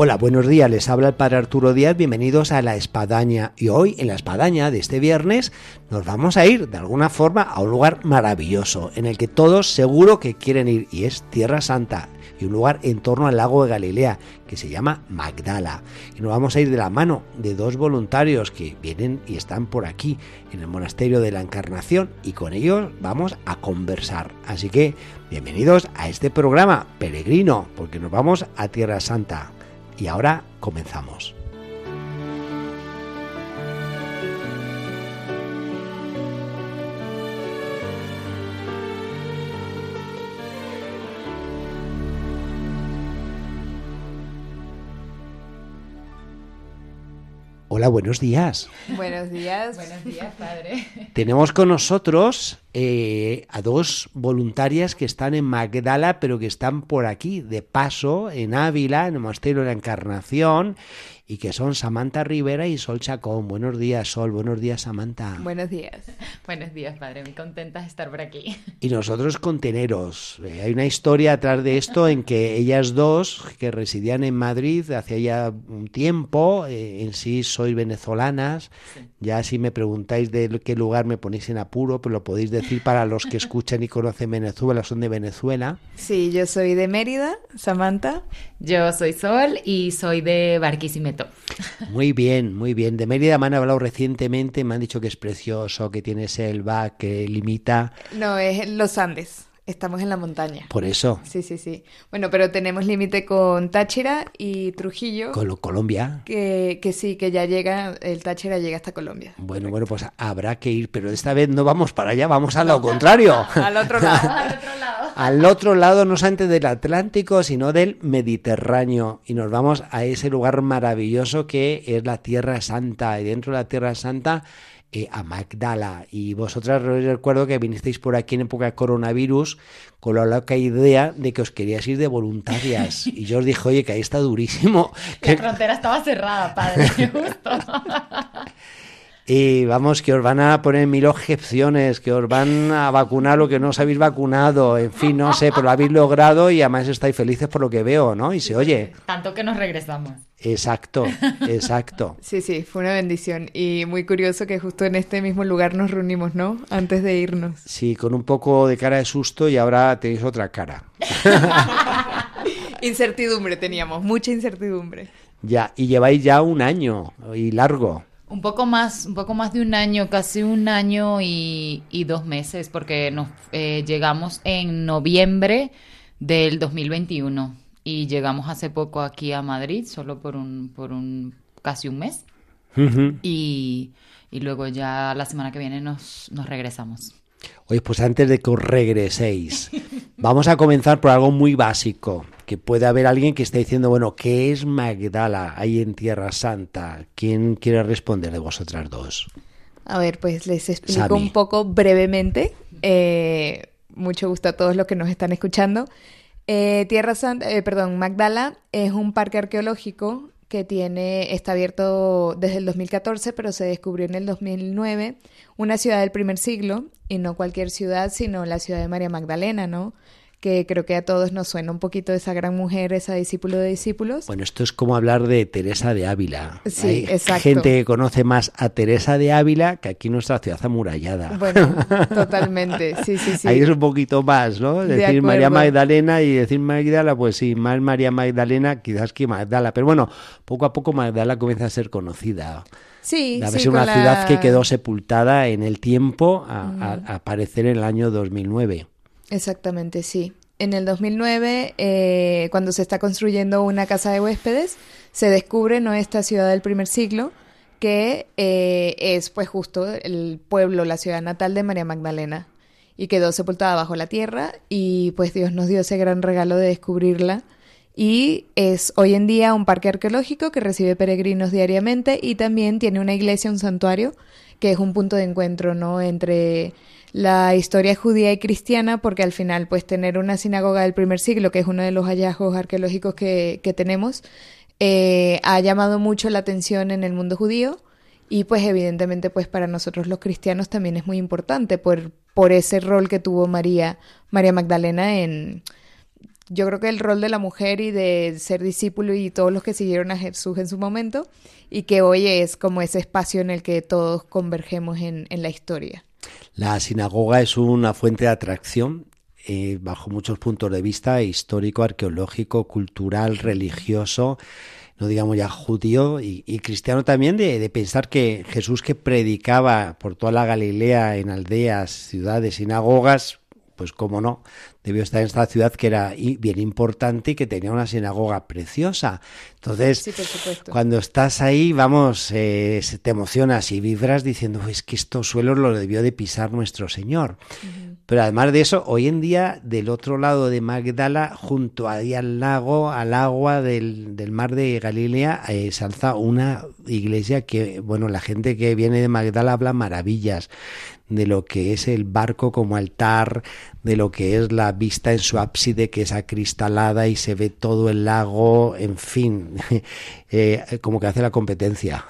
Hola, buenos días, les habla el Padre Arturo Díaz, bienvenidos a La Espadaña. Y hoy, en La Espadaña de este viernes, nos vamos a ir de alguna forma a un lugar maravilloso, en el que todos seguro que quieren ir, y es Tierra Santa, y un lugar en torno al lago de Galilea, que se llama Magdala. Y nos vamos a ir de la mano de dos voluntarios que vienen y están por aquí, en el Monasterio de la Encarnación, y con ellos vamos a conversar. Así que, bienvenidos a este programa peregrino, porque nos vamos a Tierra Santa. Y ahora comenzamos. Hola, buenos días. Buenos días. Buenos días, padre. Tenemos con nosotros eh, a dos voluntarias que están en Magdala, pero que están por aquí, de paso, en Ávila, en el Monasterio de la Encarnación, y que son Samantha Rivera y Sol Chacón. Buenos días, Sol. Buenos días, Samantha. Buenos días. Buenos días, padre. Muy contenta de estar por aquí. Y nosotros conteneros. Eh, hay una historia atrás de esto en que ellas dos, que residían en Madrid hace ya un tiempo, eh, en sí sois venezolanas. Ya si me preguntáis de qué lugar me ponéis en apuro, pues lo podéis decir para los que escuchan y conocen Venezuela, son de Venezuela. Sí, yo soy de Mérida, Samantha. Yo soy Sol y soy de Barquisimeto. Muy bien, muy bien. De Mérida me han hablado recientemente, me han dicho que es precioso, que tiene selva, que limita. No, es en los Andes. Estamos en la montaña. Por eso. Sí, sí, sí. Bueno, pero tenemos límite con Táchira y Trujillo. Con Colombia. Que, que sí, que ya llega, el Táchira llega hasta Colombia. Bueno, bueno, pues habrá que ir, pero esta vez no vamos para allá, vamos al lado contrario. Al otro lado. Al otro lado. al otro lado, no solamente del Atlántico, sino del Mediterráneo. Y nos vamos a ese lugar maravilloso que es la Tierra Santa. Y dentro de la Tierra Santa, eh, a Magdala. Y vosotras recuerdo que vinisteis por aquí en época de coronavirus con la loca idea de que os queríais ir de voluntarias. Y yo os dije, oye, que ahí está durísimo. La frontera estaba cerrada, padre. Justo. Y vamos, que os van a poner mil objeciones, que os van a vacunar lo que no os habéis vacunado, en fin, no sé, pero lo habéis logrado y además estáis felices por lo que veo, ¿no? Y se oye. Tanto que nos regresamos. Exacto, exacto. Sí, sí, fue una bendición. Y muy curioso que justo en este mismo lugar nos reunimos, ¿no? Antes de irnos. Sí, con un poco de cara de susto y ahora tenéis otra cara. Incertidumbre teníamos, mucha incertidumbre. Ya, y lleváis ya un año y largo. Un poco más, un poco más de un año, casi un año y, y dos meses, porque nos eh, llegamos en noviembre del 2021 y llegamos hace poco aquí a Madrid, solo por un, por un casi un mes. Y, y luego ya la semana que viene nos, nos regresamos. Oye, pues antes de que os regreséis, vamos a comenzar por algo muy básico, que puede haber alguien que esté diciendo, bueno, ¿qué es Magdala ahí en Tierra Santa? ¿Quién quiere responder de vosotras dos? A ver, pues les explico un poco brevemente. Eh, mucho gusto a todos los que nos están escuchando. Eh, Tierra Santa, eh, perdón, Magdala es un parque arqueológico que tiene, está abierto desde el 2014, pero se descubrió en el 2009, una ciudad del primer siglo, y no cualquier ciudad, sino la ciudad de María Magdalena, ¿no? Que creo que a todos nos suena un poquito esa gran mujer, esa discípulo de discípulos. Bueno, esto es como hablar de Teresa de Ávila. Sí, Hay exacto. gente que conoce más a Teresa de Ávila que aquí nuestra ciudad amurallada. Bueno, totalmente, sí, sí, sí. Ahí es un poquito más, ¿no? De Decir María. Magdalena y decir Magdala, pues sí, más María Magdalena quizás que Magdala. Pero bueno, poco a poco Magdala comienza a ser conocida. Sí, A sí, una la- ciudad que quedó sepultada en el tiempo a, a- a aparecer en el año 2009. Exactamente, sí. En el 2009, eh, cuando se está construyendo una casa de huéspedes, se descubre no esta ciudad del primer siglo, que eh, es pues justo el pueblo, la ciudad natal de María Magdalena, y quedó sepultada bajo la tierra, y pues Dios nos dio ese gran regalo de descubrirla y es hoy en día un parque arqueológico que recibe peregrinos diariamente y también tiene una iglesia, un santuario, que es un punto de encuentro, ¿no? Entre la historia judía y cristiana, porque al final, pues tener una sinagoga del primer siglo, que es uno de los hallazgos arqueológicos que, que tenemos, eh, ha llamado mucho la atención en el mundo judío y pues evidentemente pues para nosotros los cristianos también es muy importante por, por ese rol que tuvo María, María Magdalena en, yo creo que el rol de la mujer y de ser discípulo y todos los que siguieron a Jesús en su momento y que hoy es como ese espacio en el que todos convergemos en, la historia. La sinagoga es una fuente de atracción eh, bajo muchos puntos de vista, histórico, arqueológico, cultural, religioso, no digamos ya judío y, cristiano también, de, pensar que Jesús que predicaba por toda la Galilea en aldeas, ciudades, sinagogas, pues cómo no, debió estar en esta ciudad que era bien importante y que tenía una sinagoga preciosa. Entonces, cuando estás ahí, vamos, eh, te emocionas y vibras diciendo, es que estos suelos los debió de pisar nuestro Señor. Pero además de eso, hoy en día, del otro lado de Magdala, junto ahí al lago, al agua del, del mar de Galilea, eh, se alza una iglesia que, bueno, la gente que viene de Magdala habla maravillas de lo que es el barco como altar, de lo que es la vista en su ábside que es acristalada y se ve todo el lago, en fin, eh, como que hace la competencia.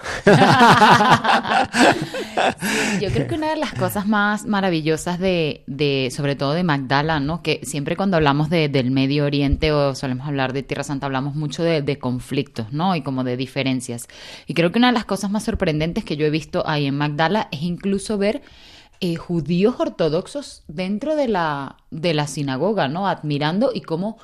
yo creo que una de las cosas más maravillosas de, de sobre todo de Magdala, ¿no? Que siempre cuando hablamos de, del Medio Oriente o solemos hablar de Tierra Santa, hablamos mucho de, de conflictos, ¿no? Y como de diferencias. Y creo que una de las cosas más sorprendentes que yo he visto ahí en Magdala es incluso ver eh, judíos ortodoxos dentro de la, de la sinagoga, ¿no? Admirando y cómo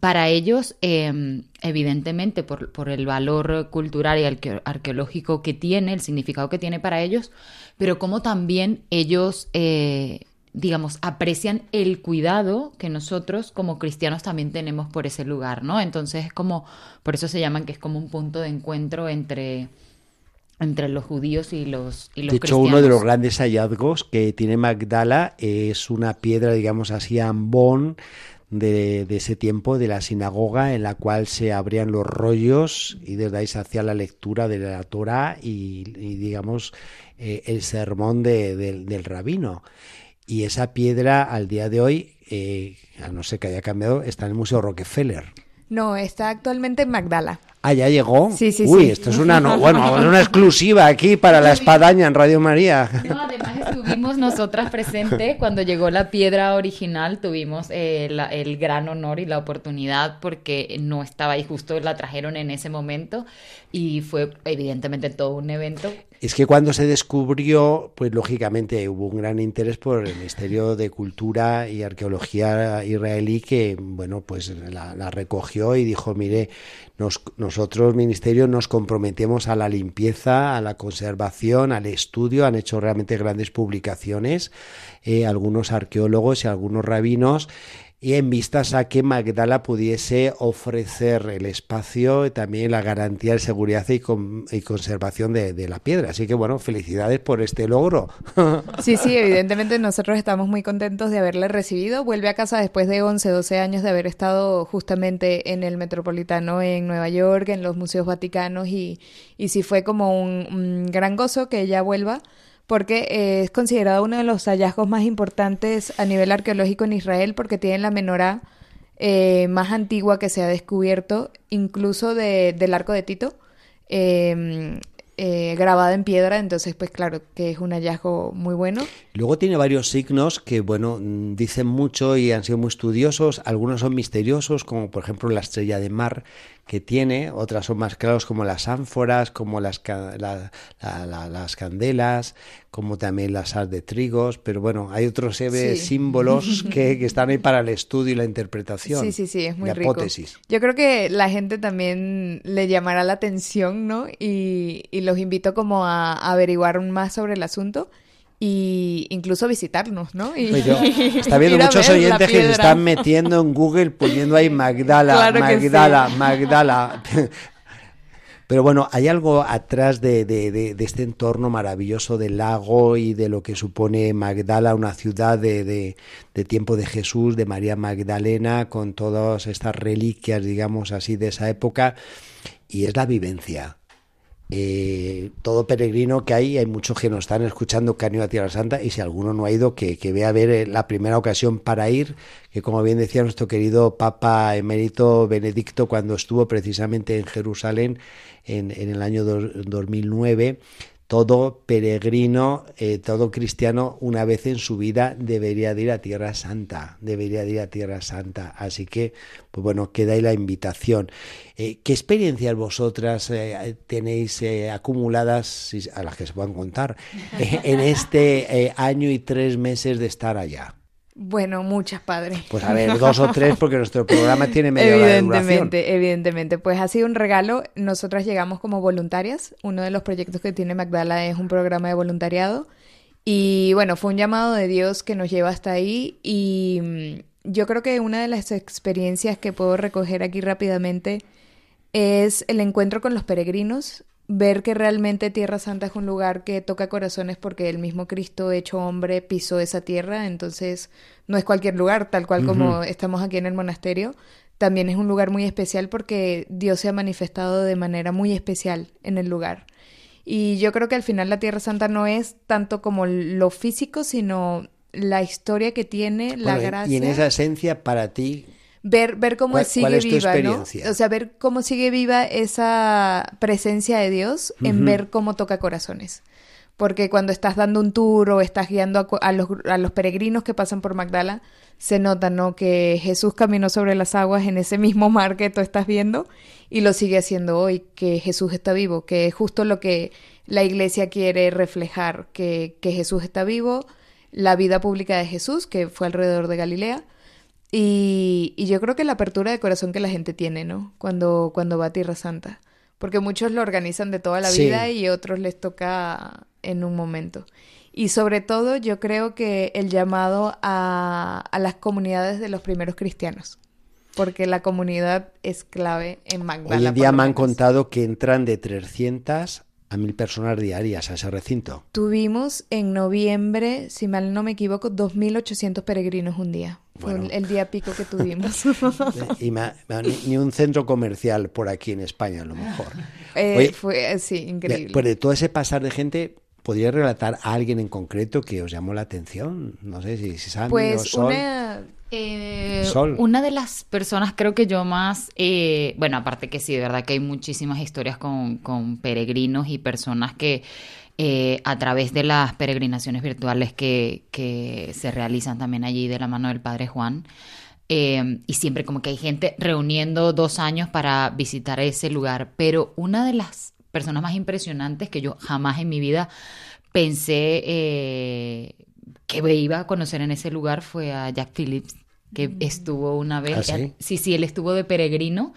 para ellos, em, evidentemente, por, por, el valor cultural y arqueológico que tiene, el significado que tiene para ellos, pero cómo también ellos, eh, digamos, aprecian el cuidado que nosotros como cristianos también tenemos por ese lugar, ¿no? Entonces es como, por eso se llaman que es como un punto de encuentro entre entre los judíos y los, y los de hecho, uno de los grandes hallazgos que tiene Magdala es una piedra, digamos así, ambón de, de, ese tiempo de la sinagoga en la cual se abrían los rollos y desde ahí se hacía la lectura de la Torah y, digamos, eh, el sermón de, del rabino. Y esa piedra al día de hoy, eh, a no ser que haya cambiado, está en el Museo Rockefeller. No, está actualmente en Magdala. Ah, ya llegó. Sí, sí, Uy, esto es una, bueno, una exclusiva aquí para la espadaña en Radio María. No, además estuvimos nosotras presentes cuando llegó la piedra original, tuvimos eh, el gran honor y la oportunidad porque no estaba ahí justo, la trajeron en ese momento y fue evidentemente todo un evento. Es que cuando se descubrió, pues lógicamente hubo un gran interés por el Ministerio de Cultura y Arqueología israelí que, bueno, pues la, la recogió y dijo, mire, nos, nosotros, Ministerio, nos comprometemos a la limpieza, a la conservación, al estudio. Han hecho realmente grandes publicaciones, eh, algunos arqueólogos y algunos rabinos y en vistas a que Magdala pudiese ofrecer el espacio y también la garantía de seguridad y, conservación de, la piedra. Así que bueno, felicidades por este logro. Sí, sí, evidentemente nosotros estamos muy contentos de haberle recibido. Vuelve a casa después de 11, 12 años de haber estado justamente en el Metropolitano en Nueva York, en los Museos Vaticanos y, y sí fue como un gran gozo que ella vuelva porque eh, es considerado uno de los hallazgos más importantes a nivel arqueológico en Israel porque tiene la menorá eh, más antigua que se ha descubierto, incluso de, del arco de Tito. Eh, eh, grabada en piedra, entonces pues claro que es un hallazgo muy bueno. Luego tiene varios signos que bueno dicen mucho y han sido muy estudiosos, algunos son misteriosos como por ejemplo la estrella de mar que tiene, otras son más claros como las ánforas, como las, las candelas, como también las as de trigos, pero bueno, hay otros símbolos que, están ahí para el estudio y la interpretación. Sí, sí, sí, es muy rico. Yo creo que la gente también le llamará la atención, ¿no? Y, y los invito como a averiguar más sobre el asunto y incluso visitarnos, ¿no? Y, pues está viendo muchos oyentes que se están metiendo en Google poniendo ahí Magdala, Magdala, Magdala. Pero bueno, hay algo atrás de, de, este entorno maravilloso del lago y de lo que supone Magdala, una ciudad de, tiempo de Jesús, de María Magdalena, con todas estas reliquias, digamos así, de esa época, y es la vivencia eh, todo peregrino que hay, hay muchos que nos están escuchando que han ido a Tierra Santa y si alguno no ha ido, que, que vea ver eh, la primera ocasión para ir, que como bien decía nuestro querido Papa Emérito Benedicto cuando estuvo precisamente en Jerusalén en, en el año 2009, todo peregrino, eh, todo cristiano, una vez en su vida debería de ir a Tierra Santa, debería de ir a Tierra Santa. Así que, pues bueno, queda ahí la invitación. Eh, ¿Qué experiencias vosotras eh, tenéis acumuladas, a las que se puedan contar, en este año y tres meses de estar allá? Bueno, muchas, padres. Pues a ver, dos o tres, porque nuestro programa tiene media hora de Evidentemente, evidentemente. Pues ha sido un regalo. Nosotras llegamos como voluntarias. Uno de los proyectos que tiene Magdala es un programa de voluntariado. Y bueno, fue un llamado de Dios que nos lleva hasta ahí. Y mm, yo creo que una de las experiencias que puedo recoger aquí rápidamente es el encuentro con los peregrinos ver que realmente Tierra Santa es un lugar que toca corazones porque el mismo Cristo hecho hombre pisó esa tierra, entonces no es cualquier lugar, tal cual como estamos aquí en el monasterio, también es un lugar muy especial porque Dios se ha manifestado de manera muy especial en el lugar. Y yo creo que al final la Tierra Santa no es tanto como lo físico, sino la historia que tiene, la gracia. Y en esa esencia para ti, ver, ver cómo sigue viva, ¿no? O sea, ver cómo sigue viva esa presencia de Dios en ver cómo toca corazones. Porque cuando estás dando un tour o estás guiando a, los, a los peregrinos que pasan por Magdala, se nota, ¿no? Que Jesús caminó sobre las aguas en ese mismo mar que tú estás viendo y lo sigue haciendo hoy, que Jesús está vivo, que es justo lo que la iglesia quiere reflejar, que, que Jesús está vivo, la vida pública de Jesús, que fue alrededor de Galilea, y, yo creo que la apertura de corazón que la gente tiene, ¿no? Cuando, cuando va a Tierra Santa. Porque muchos lo organizan de toda la vida y otros les toca en un momento. Y sobre todo yo creo que el llamado a, a las comunidades de los primeros cristianos. Porque la comunidad es clave en Magdala. Hoy en día me han contado que entran de 300 a mil personas diarias a ese recinto. Tuvimos en noviembre, si mal no me equivoco, 2.800 peregrinos un día. Fue el día pico que tuvimos. y ni un centro comercial por aquí en España, a lo mejor. Eh, fue, sí, increíble. De todo ese pasar de gente, ¿podría relatar a alguien en concreto que os llamó la atención? No sé si, si saben pues Una... Eh, una de las personas creo que yo más, bueno, aparte que sí, de verdad que hay muchísimas historias con, con peregrinos y personas que eh, a través de las peregrinaciones virtuales que, que, se realizan también allí de la mano del Padre Juan. Eh, y siempre como que hay gente reuniendo dos años para visitar ese lugar. Pero una de las personas más impresionantes que yo jamás en mi vida pensé eh, que iba a conocer en ese lugar fue a Jack Phillips, que mm. estuvo una vez. ¿Ah, sí, sí, él estuvo de peregrino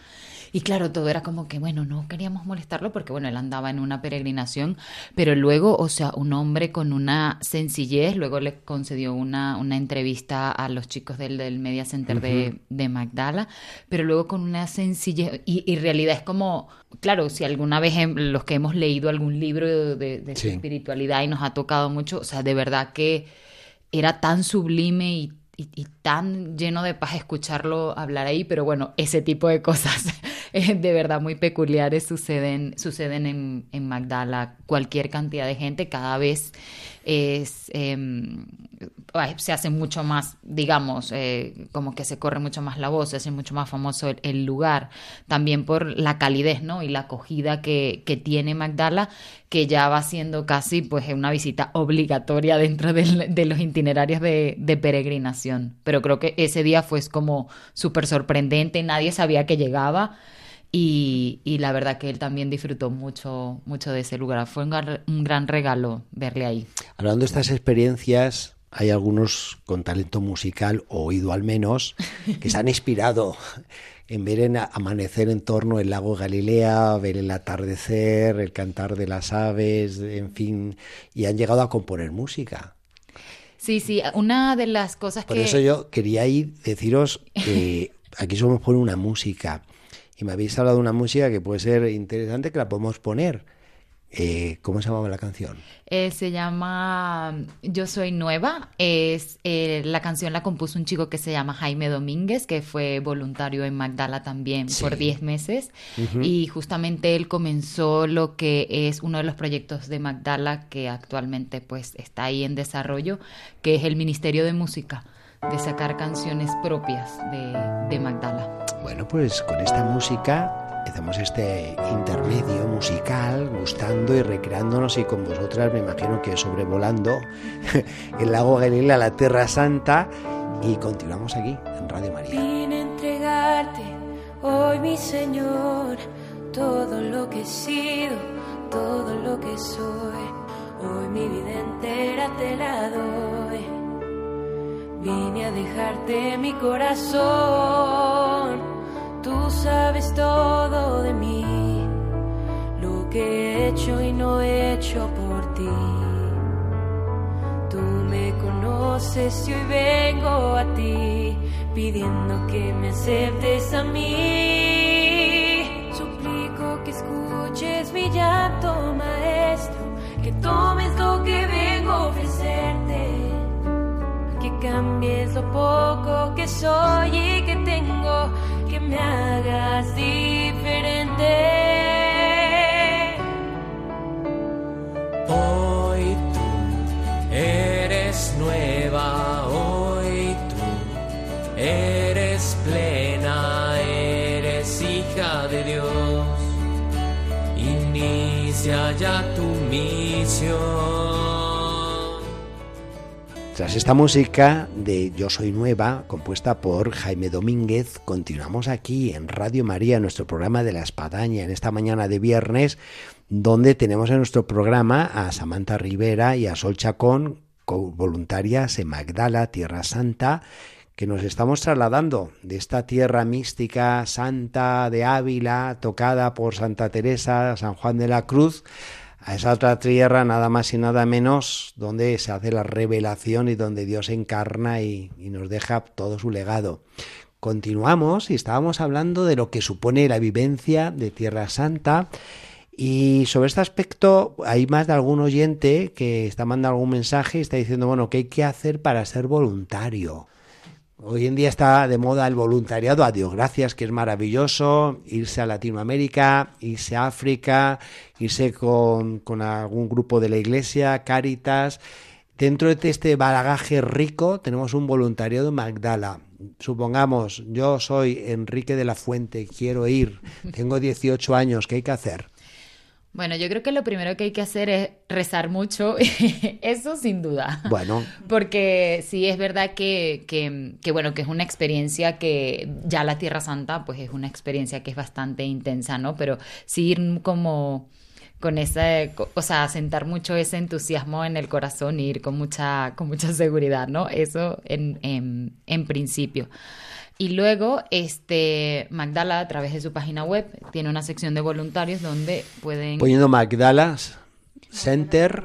y claro, todo era como que, bueno, no queríamos molestarlo porque, bueno, él andaba en una peregrinación, pero luego, o sea, un hombre con una sencillez, luego le concedió una, una entrevista a los chicos del, del Media Center de, de, Magdala, pero luego con una sencillez, y, y realidad es como, claro, si alguna vez los que hemos leído algún libro de, de, espiritualidad y nos ha tocado mucho, o sea, de verdad que era tan sublime y y, tan lleno de paz escucharlo hablar ahí, pero bueno, ese tipo de cosas de verdad muy peculiares suceden, suceden en, en Magdala. Cualquier cantidad de gente cada vez es, em, se hace mucho más, digamos, eh, como que se corre mucho más la voz, se hace mucho más famoso el, lugar, también por la calidez, ¿no? Y la acogida que, que, tiene Magdala, que ya va siendo casi pues una visita obligatoria dentro de los itinerarios de, de, peregrinación. Pero creo que ese día fue como súper sorprendente, nadie sabía que llegaba. Y, y, la verdad que él también disfrutó mucho, mucho de ese lugar. Fue un, gran regalo verle ahí. Hablando de estas experiencias, hay algunos con talento musical, o oído al menos, que se han inspirado en ver en amanecer en torno al lago Galilea, ver el atardecer, el cantar de las aves, en fin, y han llegado a componer música. Sí, sí, una de las cosas que... Por eso yo quería ir deciros que aquí somos por una música y me habéis hablado de una música que puede ser interesante, que la podemos poner. Eh, ¿Cómo se llamaba la canción? Eh, se llama Yo Soy Nueva. Es eh, la canción la compuso un chico que se llama Jaime Domínguez, que fue voluntario en Magdala también por 10 meses. Y justamente él comenzó lo que es uno de los proyectos de Magdala que actualmente pues está ahí en desarrollo, que es el Ministerio de Música de sacar canciones propias de, de Magdala. Bueno, pues con esta música hacemos este intermedio musical, gustando y recreándonos y con vosotras me imagino que sobrevolando el lago Galilea, la Tierra Santa y continuamos aquí en Radio María. Vine a entregarte hoy mi Señor todo lo que he sido, todo lo que soy. Hoy mi vida entera te la doy. Vine a dejarte mi corazón Tú sabes todo de mí, lo que he hecho y no he hecho por ti. Tú me conoces y hoy vengo a ti, pidiendo que me aceptes a mí. Suplico que escuches mi llanto, maestro, que tomes lo que vengo a ofrecerte, que cambies lo poco que soy y que tengo me hagas diferente. Hoy tú eres nueva, hoy tú eres plena, eres hija de Dios. Inicia ya tu Tras esta música de Yo Soy Nueva, compuesta por Jaime Domínguez, continuamos aquí en Radio María, nuestro programa de la Espadaña, en esta mañana de viernes, donde tenemos en nuestro programa a Samantha Rivera y a Sol Chacón, voluntarias en Magdala, Tierra Santa, que nos estamos trasladando de esta tierra mística santa de Ávila, tocada por Santa Teresa, San Juan de la Cruz, a esa otra tierra nada más y nada menos donde se hace la revelación y donde Dios encarna y, nos deja todo su legado. Continuamos y estábamos hablando de lo que supone la vivencia de Tierra Santa y sobre este aspecto hay más de algún oyente que está mandando algún mensaje y está diciendo, bueno, ¿qué hay que hacer para ser voluntario? Hoy en día está de moda el voluntariado, a Dios gracias, que es maravilloso, irse a Latinoamérica, irse a África, irse con, algún grupo de la iglesia, Cáritas. Dentro de este bagaje rico tenemos un voluntariado en Magdala. Supongamos, yo soy Enrique de la Fuente, quiero ir, tengo 18 años, ¿qué hay que hacer? Bueno, yo creo que lo primero que hay que hacer es rezar mucho, eso sin duda. Bueno. Porque sí es verdad que, que, bueno, que es una experiencia que ya la Tierra Santa, pues es una experiencia que es bastante intensa, ¿no? Pero sí ir como con esa, o sea, sentar mucho ese entusiasmo en el corazón y ir con mucha, con mucha seguridad, ¿no? Eso en, en, en principio. Y luego, este, Magdala, a través de su página web, tiene una sección de voluntarios donde pueden... Poniendo Magdala Center,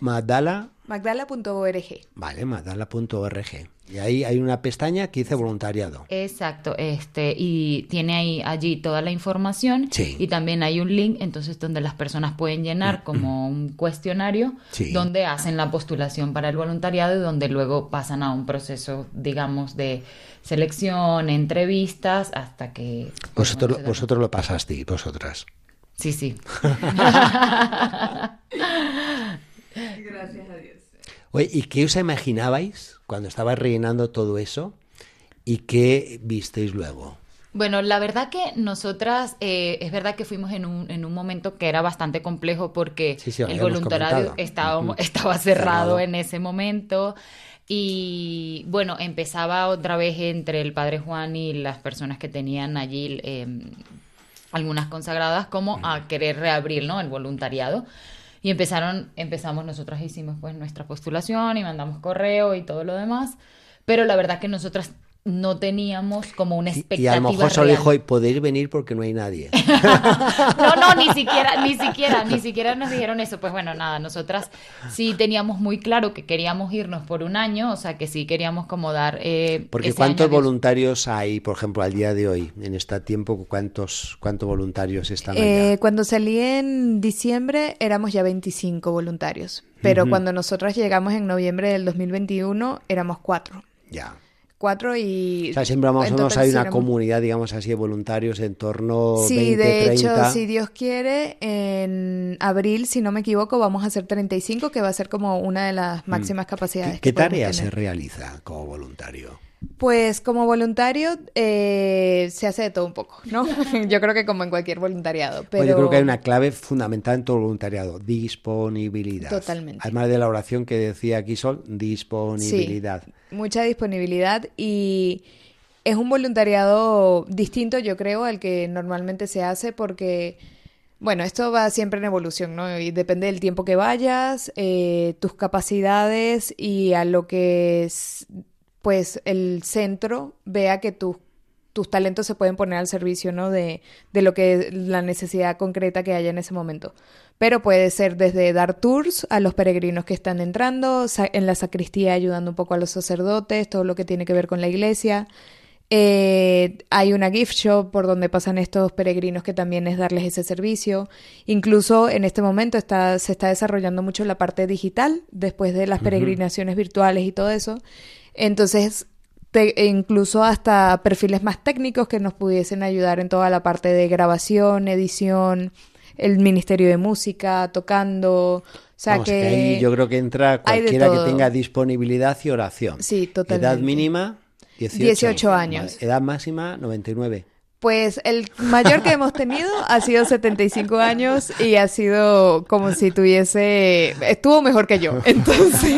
Magdala... Magdala.org. Vale, magdala.org. Y ahí hay una pestaña que dice voluntariado. Exacto, este, y tiene ahí allí toda la información. Y también hay un link, entonces, donde las personas pueden llenar como un cuestionario, donde hacen la postulación para el voluntariado y donde luego pasan a un proceso, digamos, de selección, entrevistas, hasta que... Vosotros, vosotros lo pasaste, vosotras. Sí, sí. Gracias a Dios. Oye, ¿y qué os imaginabais cuando estabais rellenando todo eso? ¿Y qué visteis luego? Bueno, la verdad que nosotras, eh, es verdad que fuimos en un, en un momento que era bastante complejo porque el voluntariado estaba, estaba cerrado en ese momento. Y bueno, empezaba otra vez entre el padre Juan y las personas que tenían allí em, algunas consagradas como a querer reabrir ¿no? el voluntariado. Y empezaron, empezamos, nosotras hicimos pues nuestra postulación y mandamos correo y todo lo demás. Pero la verdad que nosotras no teníamos como una expectativa Y a lo mejor solo dijo, "Y podéis venir porque no hay nadie. No, no, ni siquiera, ni siquiera, ni siquiera nos dijeron eso. Pues bueno, nada, nosotras sí teníamos muy claro que queríamos irnos por un año, o sea que sí queríamos como dar. eh, Porque ese ¿cuántos año de- voluntarios hay, por ejemplo, al día de hoy, en este tiempo, cuántos, cuántos voluntarios están allá? Eh, cuando salí en diciembre éramos ya 25 voluntarios, pero cuando nosotras llegamos en noviembre del 2021 éramos cuatro. Ya. Cuatro y... O sea, siempre más o menos hay una comunidad, digamos así, de voluntarios en torno Sí, 20, de 30. hecho, si Dios quiere, en abril, si no me equivoco, vamos a hacer 35, que va a ser como una de las máximas capacidades. Mm. ¿Qué, que qué tarea se realiza como voluntario? Pues como voluntario eh, se hace de todo un poco, ¿no? Yo creo que como en cualquier voluntariado, pero... Bueno, yo creo que hay una clave fundamental en todo voluntariado, disponibilidad. Totalmente. Además de la oración que decía aquí Sol, disponibilidad. Sí, mucha disponibilidad y es un voluntariado distinto, yo creo, al que normalmente se hace porque, bueno, esto va siempre en evolución, ¿no? Y depende del tiempo que vayas, eh, tus capacidades y a lo que es, pues, el centro vea que tus tus talentos se pueden poner al servicio, ¿no? De, de lo que la necesidad concreta que haya en ese momento. Pero puede ser desde dar tours a los peregrinos que están entrando, en la sacristía ayudando un poco a los sacerdotes, todo lo que tiene que ver con la iglesia. Eh, hay una gift shop por donde pasan estos peregrinos que también es darles ese servicio. Incluso en este momento está, se está desarrollando mucho la parte digital después de las peregrinaciones virtuales y todo eso. Entonces, te- e incluso hasta perfiles más técnicos que nos pudiesen ayudar en toda la parte de grabación, edición, el Ministerio de Música, tocando. O sea Vamos, que, que ahí yo creo que entra cualquiera que tenga disponibilidad y oración. Sí, totalmente. Edad mínima, 18. 18 años. Edad máxima, 99. Pues el mayor que hemos tenido ha sido 75 años y ha sido como si tuviese... Estuvo mejor que yo. Entonces...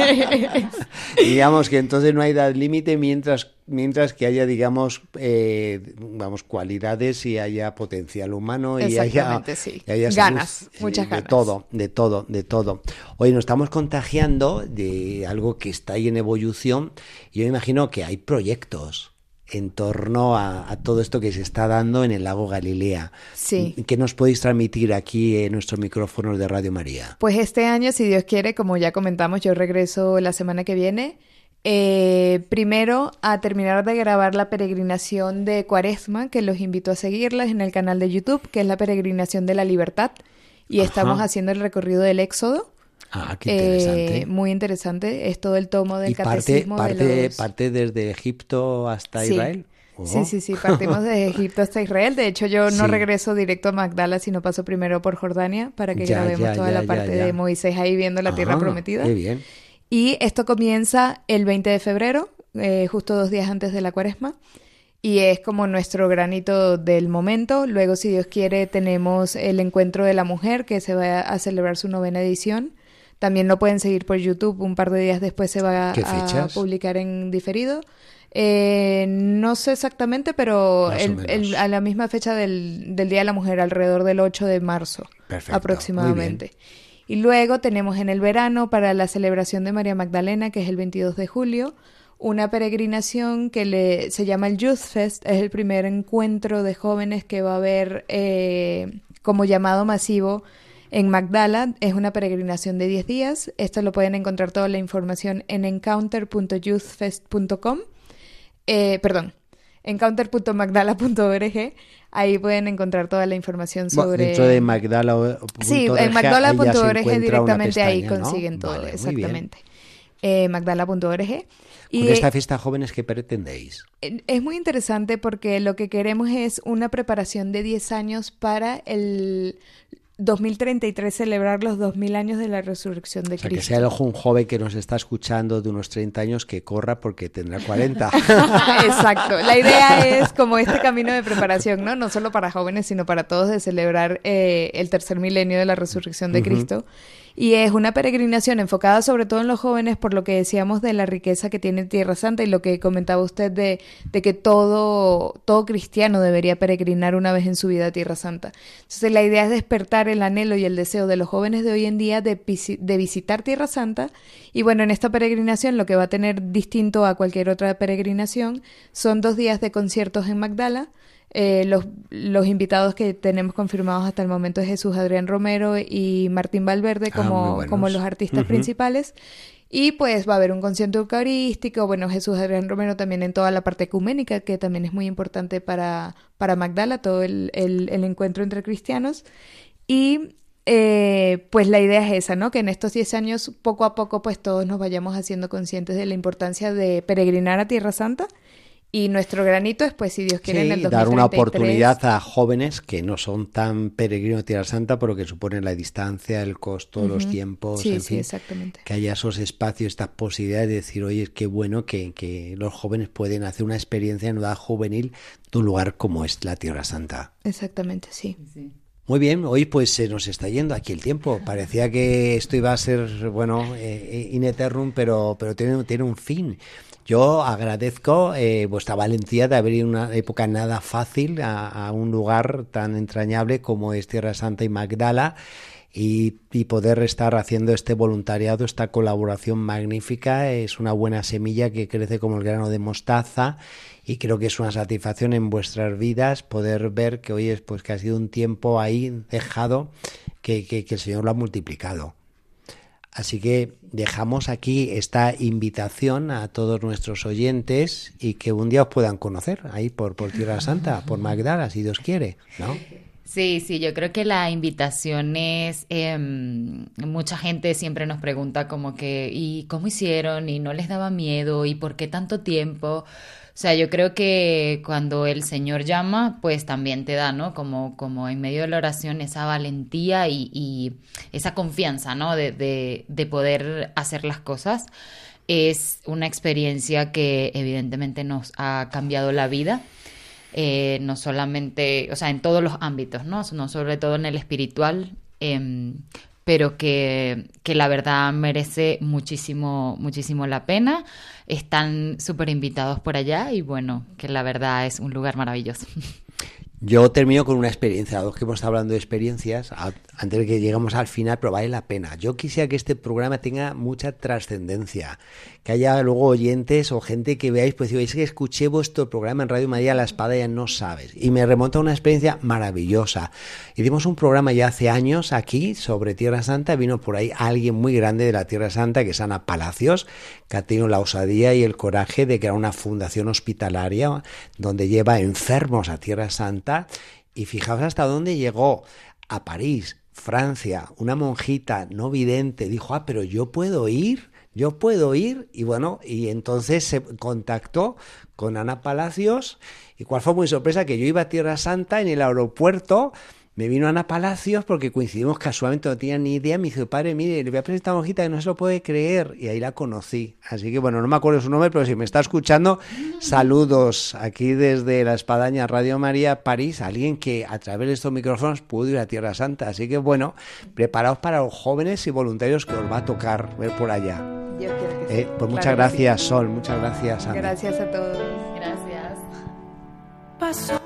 Digamos que entonces no hay edad límite mientras, mientras que haya, digamos, eh, vamos, cualidades y haya potencial humano y haya, sí. y haya Ganas, salud, muchas de ganas. todo, de todo, de todo. Hoy nos estamos contagiando de algo que está ahí en evolución y yo me imagino que hay proyectos en torno a, a todo esto que se está dando en el lago Galilea. Sí. ¿Qué nos podéis transmitir aquí en nuestros micrófonos de Radio María? Pues este año, si Dios quiere, como ya comentamos, yo regreso la semana que viene. Eh, primero a terminar de grabar la peregrinación de Cuaresma, que los invito a seguirlas en el canal de YouTube, que es la peregrinación de la libertad. Y Ajá. estamos haciendo el recorrido del Éxodo. Ah, qué Eh, interesante. muy interesante. Es todo el tomo del y catecismo parte, de los... parte desde Egipto hasta Sí. Israel. Oh. Sí, sí, sí, partimos de Egipto hasta Israel. De hecho, yo no Sí. regreso directo a Magdala, sino paso primero por Jordania para que Ya, grabemos ya, toda ya, la parte de Moisés ahí viendo la tierra Ah, prometida. Qué bien. Y esto comienza el 20 de febrero, eh, justo dos días antes de la cuaresma. Y es como nuestro granito del momento. Luego, si Dios quiere, tenemos el encuentro de la mujer que se va a celebrar su novena edición. También lo pueden seguir por YouTube. Un par de días después se va ¿Qué a publicar en diferido. Eh, no sé exactamente, pero el- a la misma fecha del, del Día de la Mujer, alrededor del 8 de marzo Perfecto, aproximadamente. Y luego tenemos en el verano para la celebración de María Magdalena, que es el 22 de julio, una peregrinación que le, se llama el Youth Fest. Es el primer encuentro de jóvenes que va a haber eh, como llamado masivo en Magdala. Es una peregrinación de 10 días. Esto lo pueden encontrar toda la información en encounter.youthfest.com. Eh, perdón, encounter.magdala.org. Ahí pueden encontrar toda la información Bueno, sobre... Dentro de Magdala. o- Sí, en magdala.org directamente ahí consiguen todo, Vale, exactamente. Eh, magdala.org. Y Con esta fiesta jóvenes, ¿qué pretendéis? es muy interesante porque lo que queremos es una preparación de 10 años para el 2033 celebrar los 2000 años de la resurrección de O sea, que Cristo. sea el ojo un joven que nos está escuchando de unos 30 años que corra porque tendrá 40. Exacto. La idea es como este camino de preparación, ¿no? No solo para jóvenes, sino para todos de celebrar eh, el tercer milenio de la resurrección de Cristo. Y es una peregrinación enfocada sobre todo en los jóvenes por lo que decíamos de la riqueza que tiene Tierra Santa y lo que comentaba usted de, de que todo, todo cristiano debería peregrinar una vez en su vida a Tierra Santa. Entonces la idea es despertar el anhelo y el deseo de los jóvenes de hoy en día de, de visitar Tierra Santa. Y bueno, en esta peregrinación lo que va a tener distinto a cualquier otra peregrinación son dos días de conciertos en Magdala. Eh, los, los, invitados que tenemos confirmados hasta el momento es Jesús Adrián Romero y Martín Valverde ah, como, como los artistas principales. Y pues va a haber un concierto eucarístico, bueno, Jesús Adrián Romero también en toda la parte ecuménica, que también es muy importante para, para Magdala, todo el, el, encuentro entre cristianos. Y eh, pues la idea es esa, ¿no? Que en estos 10 años, poco a poco, pues todos nos vayamos haciendo conscientes de la importancia de peregrinar a Tierra Santa y nuestro granito es, pues, si Dios quiere, en el 2033... dar una oportunidad a jóvenes que no son tan peregrinos de Tierra Santa, pero que suponen la distancia, el costo, los tiempos, sí, sí, exactamente. que haya esos espacios, estas posibilidades de decir, oye, qué bueno que, que los jóvenes pueden hacer una experiencia en edad juvenil de un lugar como es la Tierra Santa. Exactamente, sí. Muy bien, hoy pues se nos está yendo aquí el tiempo. Parecía que esto iba a ser, bueno, eh, in eternum, pero, pero tiene, tiene un fin. Yo agradezco eh, vuestra valentía de haber ido en una época nada fácil a, un lugar tan entrañable como es Tierra Santa y Magdala. Y, poder estar haciendo este voluntariado, esta colaboración magnífica, es una buena semilla que crece como el grano de mostaza y creo que es una satisfacción en vuestras vidas poder ver que hoy es pues que ha sido un tiempo ahí dejado que el Señor lo ha multiplicado. Así que dejamos aquí esta invitación a todos nuestros oyentes y que un día os puedan conocer ahí por, por Tierra Santa, por Magdala, si Dios quiere, ¿no? Sí, sí, yo creo que la invitación es, em, mucha gente siempre nos pregunta como que, ¿y cómo hicieron? ¿Y no les daba miedo? ¿Y por qué tanto tiempo? O sea, yo creo que cuando el Señor llama, pues también te da, ¿no? Como, como en medio de la oración esa valentía y, esa confianza, ¿no? De, de, poder hacer las cosas. Es una experiencia que evidentemente nos ha cambiado la vida. Eh, no solamente, o sea, en todos los ámbitos, ¿no? No sobre todo en el espiritual, em, pero que, que, la verdad merece muchísimo, muchísimo la pena. Están súper invitados por allá y bueno, que la verdad es un lugar maravilloso. Yo termino con una experiencia, dos que hemos estado hablando de experiencias, antes de que lleguemos al final, pero vale la pena. Yo quisiera que este programa tenga mucha trascendencia, que haya luego oyentes o gente que veáis, pues es que escuché vuestro programa en Radio María La Espada ya no sabes. Y me remonta a una experiencia maravillosa. Hicimos un programa ya hace años aquí sobre Tierra Santa, vino por ahí alguien muy grande de la Tierra Santa, que es Ana Palacios, que ha tenido la osadía y el coraje de crear una fundación hospitalaria donde lleva enfermos a Tierra Santa y fijaos hasta dónde llegó. A París, Francia, una monjita no vidente dijo, ah, pero yo puedo ir, yo puedo ir. Y bueno, y entonces se contactó con Ana Palacios. ¿Y cuál fue muy sorpresa? Que yo iba a Tierra Santa en el aeropuerto me vino Ana Palacios porque coincidimos casualmente, no tenía ni idea. Me dijo, padre, mire, le voy a presentar una hojita que no se lo puede creer. Y ahí la conocí. Así que bueno, no me acuerdo su nombre, pero si me está escuchando, saludos aquí desde la Espadaña Radio María París. Alguien que a través de estos micrófonos pudo ir a Tierra Santa. Así que bueno, preparaos para los jóvenes y voluntarios que os va a tocar ver por allá. Yo quiero que eh, Pues muchas gracias, Sol. Muchas gracias, Ana. Gracias a todos. Gracias. Pasó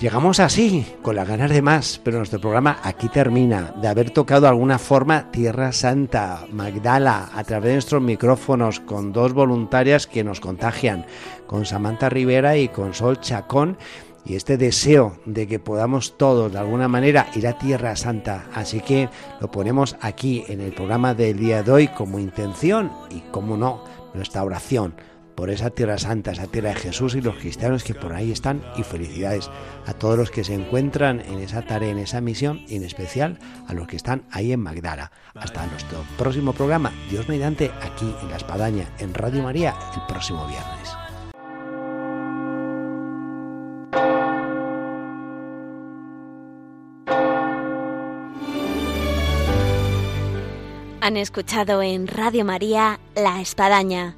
Llegamos así, con las ganas de más, pero nuestro programa aquí termina, de haber tocado de alguna forma Tierra Santa, Magdala, a través de nuestros micrófonos, con dos voluntarias que nos contagian, con Samantha Rivera y con Sol Chacón, y este deseo de que podamos todos de alguna manera ir a Tierra Santa. Así que lo ponemos aquí en el programa del día de hoy como intención y, como no, nuestra oración por esa tierra santa, esa tierra de Jesús y los cristianos que por ahí están y felicidades a todos los que se encuentran en esa tarea, en esa misión y en especial a los que están ahí en Magdala. Hasta nuestro próximo programa, Dios mediante, aquí en La Espadaña, en Radio María, el próximo viernes. Han escuchado en Radio María La Espadaña